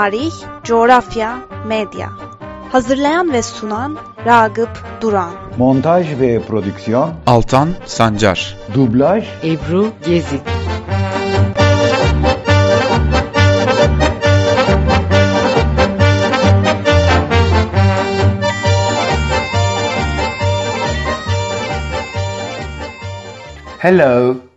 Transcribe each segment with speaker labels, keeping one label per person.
Speaker 1: tarih, coğrafya, medya. Hazırlayan ve sunan Ragıp Duran.
Speaker 2: Montaj ve prodüksiyon
Speaker 3: Altan Sancar.
Speaker 2: Dublaj
Speaker 4: Ebru Gezi.
Speaker 2: Hello.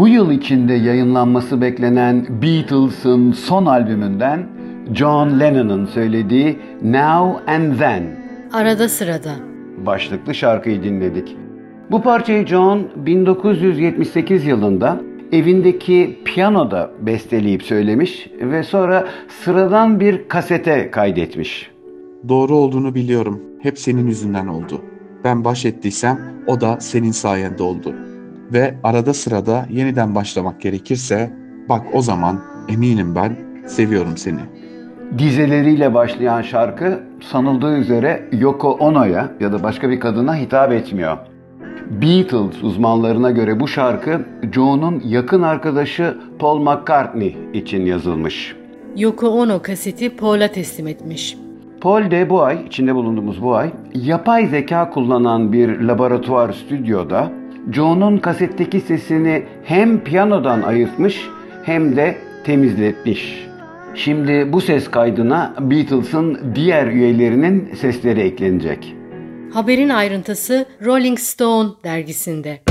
Speaker 2: Bu yıl içinde yayınlanması beklenen Beatles'ın son albümünden John Lennon'ın söylediği Now and Then
Speaker 4: Arada sırada.
Speaker 2: başlıklı şarkıyı dinledik. Bu parçayı John 1978 yılında evindeki piyanoda besteleyip söylemiş ve sonra sıradan bir kasete kaydetmiş.
Speaker 3: Doğru olduğunu biliyorum. Hep senin yüzünden oldu. Ben baş ettiysem o da senin sayende oldu. Ve arada sırada yeniden başlamak gerekirse bak o zaman eminim ben seviyorum seni.
Speaker 2: Dizeleriyle başlayan şarkı sanıldığı üzere Yoko Ono'ya ya da başka bir kadına hitap etmiyor. Beatles uzmanlarına göre bu şarkı John'un yakın arkadaşı Paul McCartney için yazılmış.
Speaker 4: Yoko Ono kaseti Paul'a teslim etmiş.
Speaker 2: Paul de bu ay, içinde bulunduğumuz bu ay, yapay zeka kullanan bir laboratuvar stüdyoda John'un kasetteki sesini hem piyanodan ayırtmış hem de temizletmiş. Şimdi bu ses kaydına Beatles'ın diğer üyelerinin sesleri eklenecek.
Speaker 4: Haberin ayrıntısı Rolling Stone dergisinde.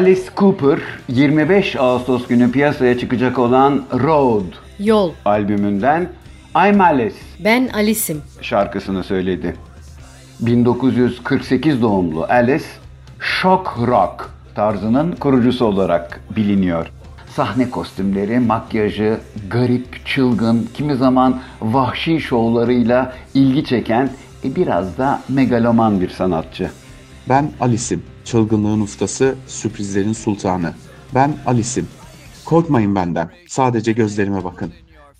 Speaker 5: Alice
Speaker 6: Cooper 25 Ağustos günü piyasaya çıkacak olan Road
Speaker 7: Yol.
Speaker 6: albümünden I'm Alice
Speaker 7: Ben Alice'im.
Speaker 6: şarkısını söyledi. 1948 doğumlu Alice, shock rock tarzının kurucusu olarak biliniyor. Sahne kostümleri, makyajı, garip, çılgın, kimi zaman vahşi şovlarıyla ilgi çeken e, biraz da megaloman bir sanatçı.
Speaker 3: Ben Alice'im. Çılgınlığın ustası, sürprizlerin sultanı. Ben Alice'im. Korkmayın benden. Sadece gözlerime bakın.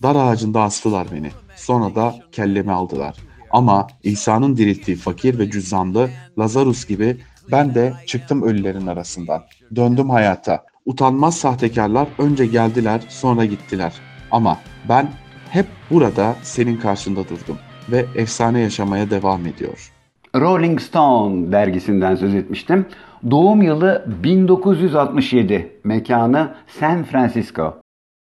Speaker 3: Dar ağacında astılar beni. Sonra da kellemi aldılar. Ama İsa'nın dirilttiği fakir ve cüzzamlı Lazarus gibi ben de çıktım ölülerin arasından. Döndüm hayata. Utanmaz sahtekarlar önce geldiler sonra gittiler. Ama ben hep burada senin karşında durdum ve efsane yaşamaya devam ediyor.
Speaker 6: Rolling Stone dergisinden söz etmiştim. Doğum yılı 1967. Mekanı San Francisco.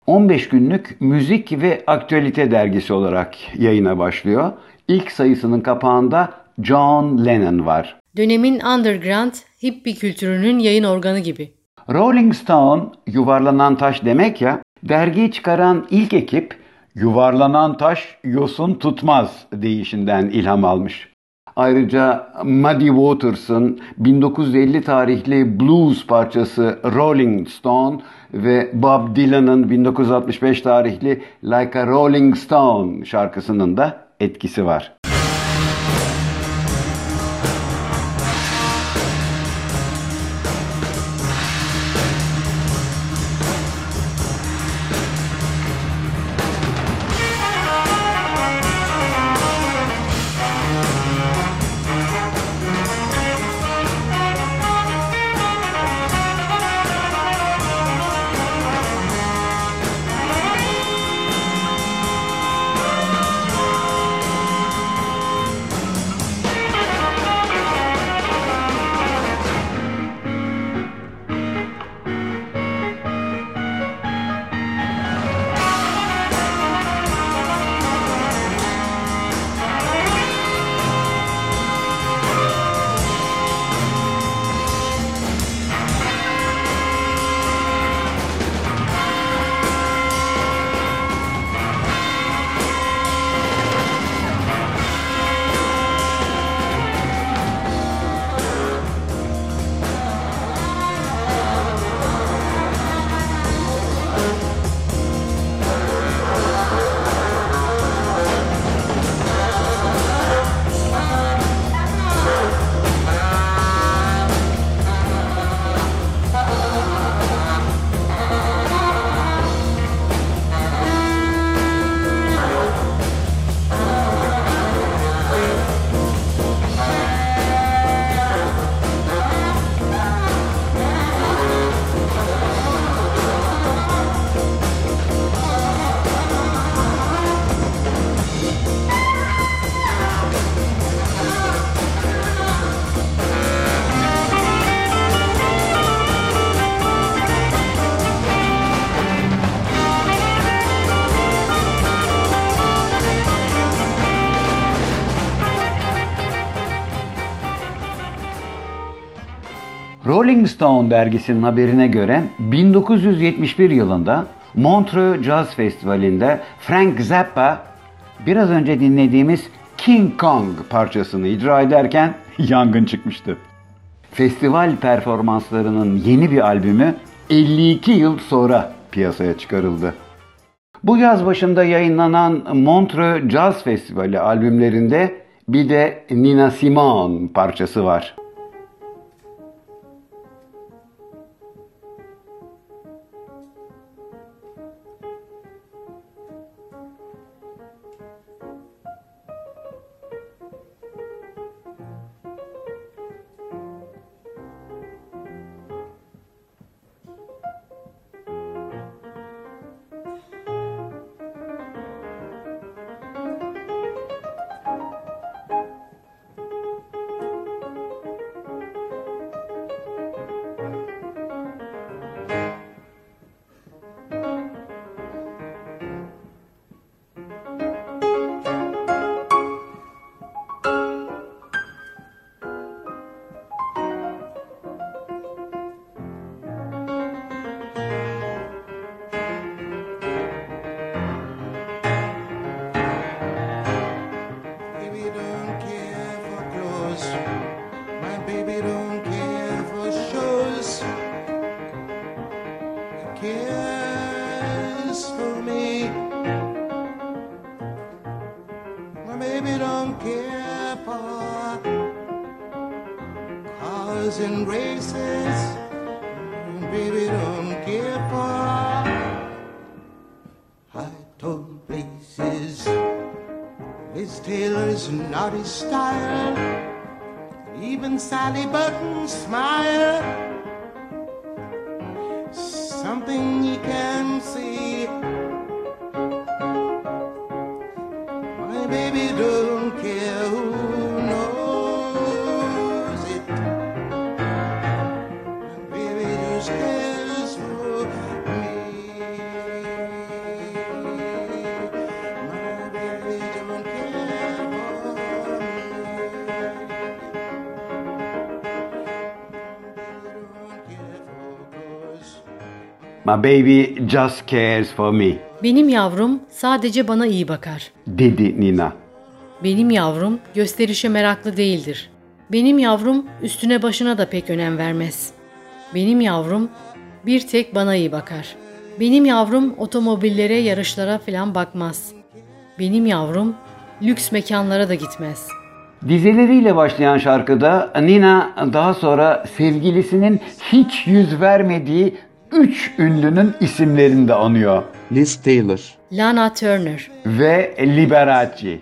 Speaker 6: 15 günlük müzik ve aktüelite dergisi olarak yayına başlıyor. İlk sayısının kapağında John Lennon var.
Speaker 7: Dönemin underground, hippie kültürünün yayın organı gibi.
Speaker 6: Rolling Stone yuvarlanan taş demek ya. Dergiyi çıkaran ilk ekip yuvarlanan taş yosun tutmaz deyişinden ilham almış. Ayrıca Muddy Waters'ın 1950 tarihli blues parçası Rolling Stone ve Bob Dylan'ın 1965 tarihli Like a Rolling Stone şarkısının da etkisi var. Stone dergisinin haberine göre 1971 yılında Montreux Jazz Festivali'nde Frank Zappa biraz önce dinlediğimiz King Kong parçasını icra ederken yangın çıkmıştı. Festival performanslarının yeni bir albümü 52 yıl sonra piyasaya çıkarıldı. Bu yaz başında yayınlanan Montreux Jazz Festivali albümlerinde bir de Nina Simone parçası var.
Speaker 8: Baby don't care for high tone places. Liz Taylor's naughty style. Even Sally Burton's smile. My baby just cares for me,
Speaker 7: Benim yavrum sadece bana iyi bakar.
Speaker 6: dedi Nina.
Speaker 7: Benim yavrum gösterişe meraklı değildir. Benim yavrum üstüne başına da pek önem vermez. Benim yavrum bir tek bana iyi bakar. Benim yavrum otomobillere, yarışlara falan bakmaz. Benim yavrum lüks mekanlara da gitmez.
Speaker 6: Dizeleriyle başlayan şarkıda Nina daha sonra sevgilisinin hiç yüz vermediği üç ünlünün isimlerini de anıyor.
Speaker 3: Liz Taylor,
Speaker 7: Lana Turner,
Speaker 6: Ve Liberace.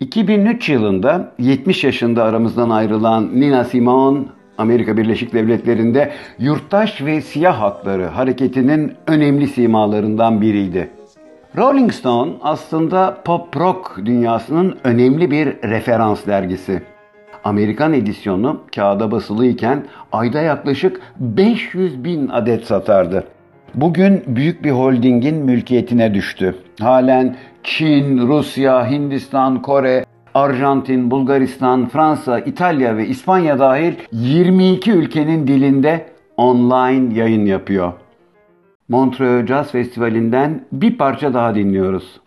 Speaker 6: 2003 yılında 70 yaşında aramızdan ayrılan Nina Simone, Amerika Birleşik Devletleri'nde yurttaş ve siyah hakları hareketinin önemli simalarından biriydi. Rolling Stone aslında pop rock dünyasının önemli bir referans dergisi. Amerikan edisyonu kağıda basılıyken ayda yaklaşık 500 bin adet satardı. Bugün büyük bir holdingin mülkiyetine düştü. Halen Çin, Rusya, Hindistan, Kore, Arjantin, Bulgaristan, Fransa, İtalya ve İspanya dahil 22 ülkenin dilinde online yayın yapıyor. Montreux Jazz Festivali'nden bir parça daha dinliyoruz.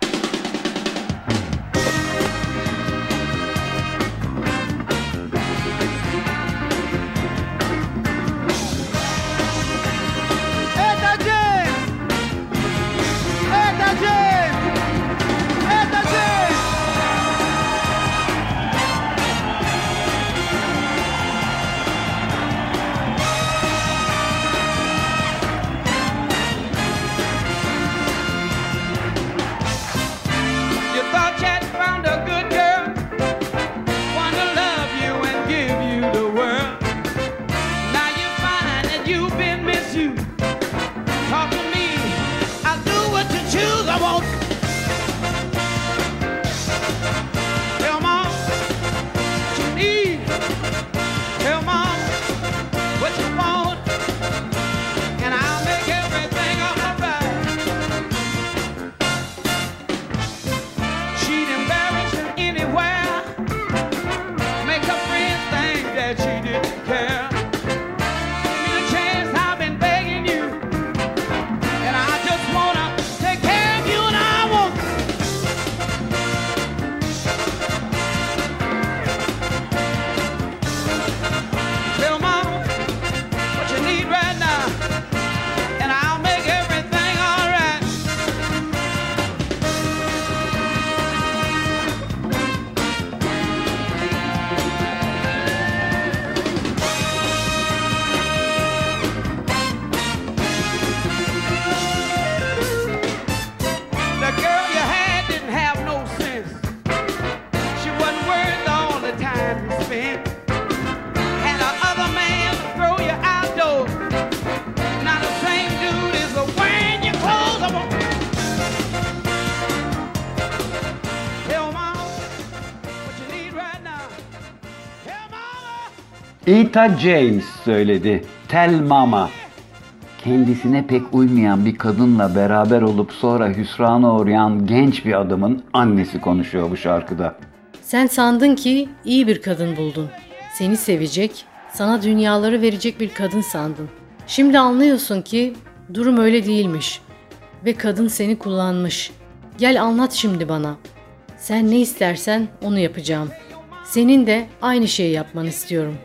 Speaker 9: Eta James
Speaker 6: söyledi. Tell Mama. Kendisine pek uymayan bir kadınla beraber olup sonra hüsrana uğrayan genç bir adamın annesi konuşuyor bu şarkıda.
Speaker 7: Sen sandın ki iyi bir kadın buldun. Seni sevecek, sana dünyaları verecek bir kadın sandın. Şimdi anlıyorsun ki durum öyle değilmiş. Ve kadın seni kullanmış. Gel anlat şimdi bana. Sen ne istersen onu yapacağım. Senin de aynı şeyi yapmanı istiyorum.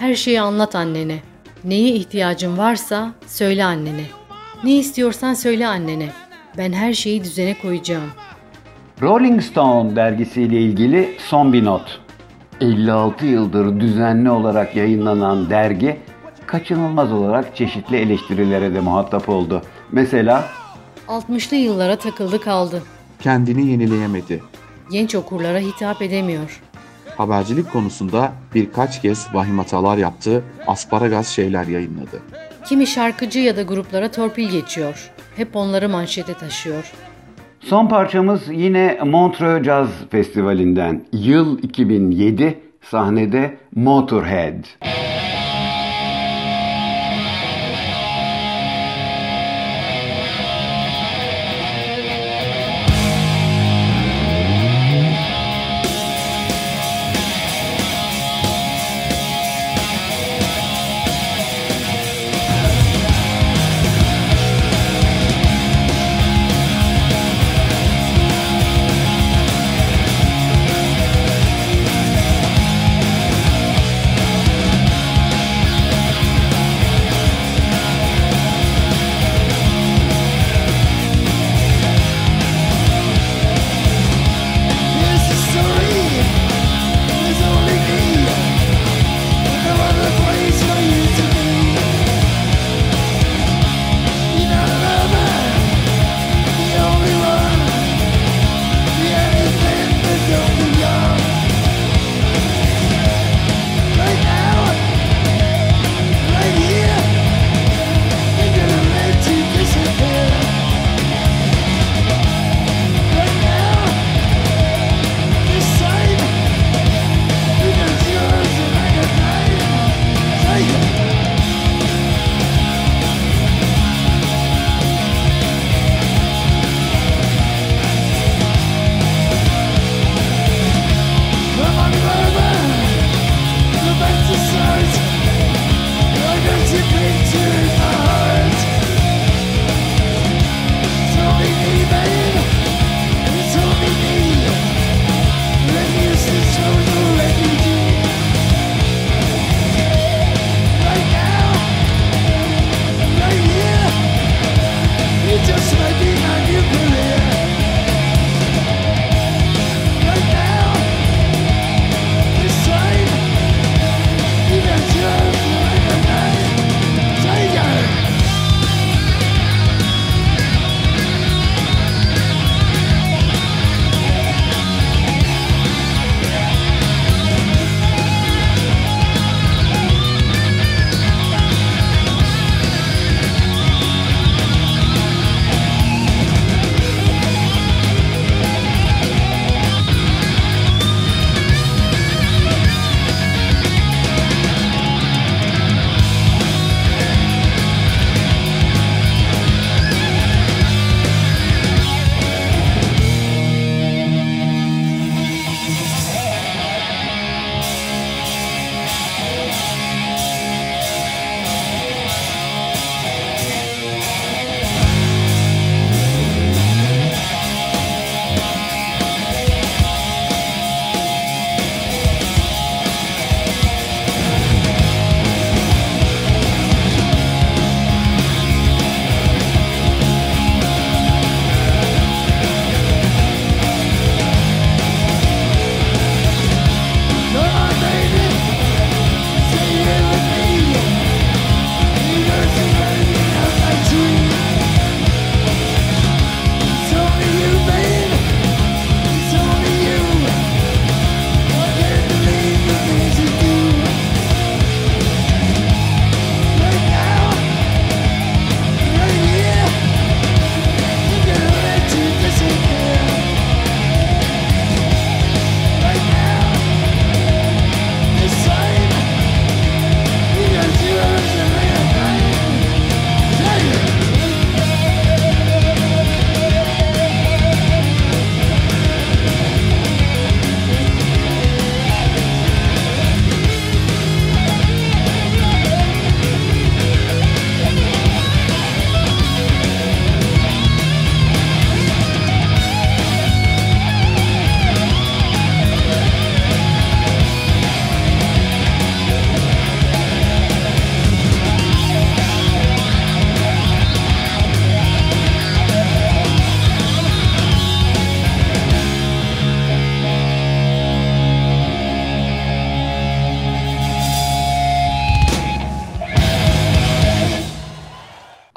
Speaker 7: Her şeyi anlat annene. Neye ihtiyacın varsa söyle annene. Ne istiyorsan söyle annene. Ben her şeyi düzene koyacağım.
Speaker 6: Rolling Stone dergisiyle ilgili son bir not. 56 yıldır düzenli olarak yayınlanan dergi kaçınılmaz olarak çeşitli eleştirilere de muhatap oldu. Mesela
Speaker 7: 60'lı yıllara takıldı kaldı.
Speaker 3: Kendini yenileyemedi.
Speaker 7: Genç okurlara hitap edemiyor.
Speaker 3: Habercilik konusunda birkaç kez vahim hatalar yaptı, asparagas şeyler yayınladı.
Speaker 7: Kimi şarkıcı ya da gruplara torpil geçiyor. Hep onları manşete taşıyor.
Speaker 6: son parçamız yine Montreux Jazz Festivali'nden. Yıl 2007 sahnede Motorhead.
Speaker 5: Motorhead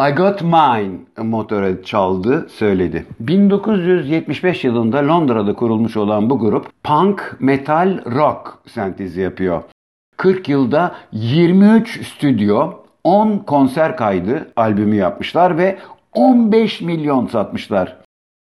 Speaker 6: I Got Mine Motorhead çaldı, söyledi. 1975 yılında Londra'da kurulmuş olan bu grup punk, metal, rock sentezi yapıyor. 40 yılda 23 stüdyo, 10 konser kaydı albümü yapmışlar ve 15 milyon satmışlar.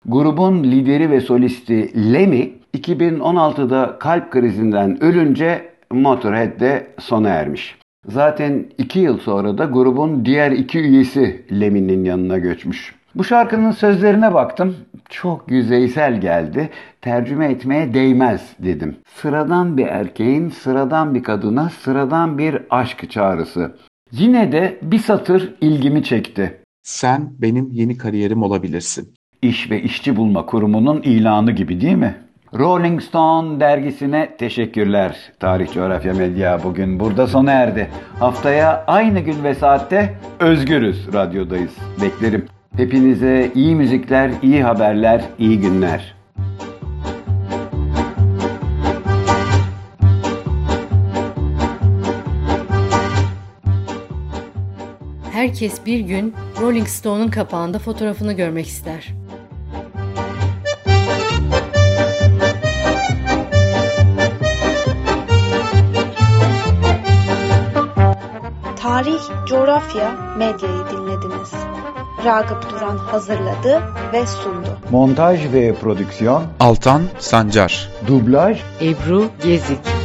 Speaker 6: Grubun lideri ve solisti Lemmy 2016'da kalp krizinden ölünce Motorhead de sona ermiş. Zaten iki yıl sonra da grubun diğer iki üyesi Lemmy'nin yanına göçmüş. Bu şarkının sözlerine baktım. Çok yüzeysel geldi. Tercüme etmeye değmez dedim. Sıradan bir erkeğin sıradan bir kadına sıradan bir aşk çağrısı. Yine de bir satır ilgimi çekti.
Speaker 3: Sen benim yeni kariyerim olabilirsin.
Speaker 6: İş ve İşçi Bulma Kurumu'nun ilanı gibi değil mi? Rolling Stone dergisine teşekkürler. Tarih Coğrafya Medya bugün burada sona erdi. Haftaya aynı gün ve saatte Özgürüz Radyo'dayız. Beklerim. Hepinize iyi müzikler, iyi haberler, iyi günler.
Speaker 7: Herkes bir gün Rolling Stone'un kapağında fotoğrafını görmek ister.
Speaker 1: Coğrafya, medyayı dinlediniz. Ragıp Duran hazırladı ve sundu.
Speaker 6: Montaj ve prodüksiyon,
Speaker 3: Altan Sancar
Speaker 6: dublaj
Speaker 10: Ebru Gezik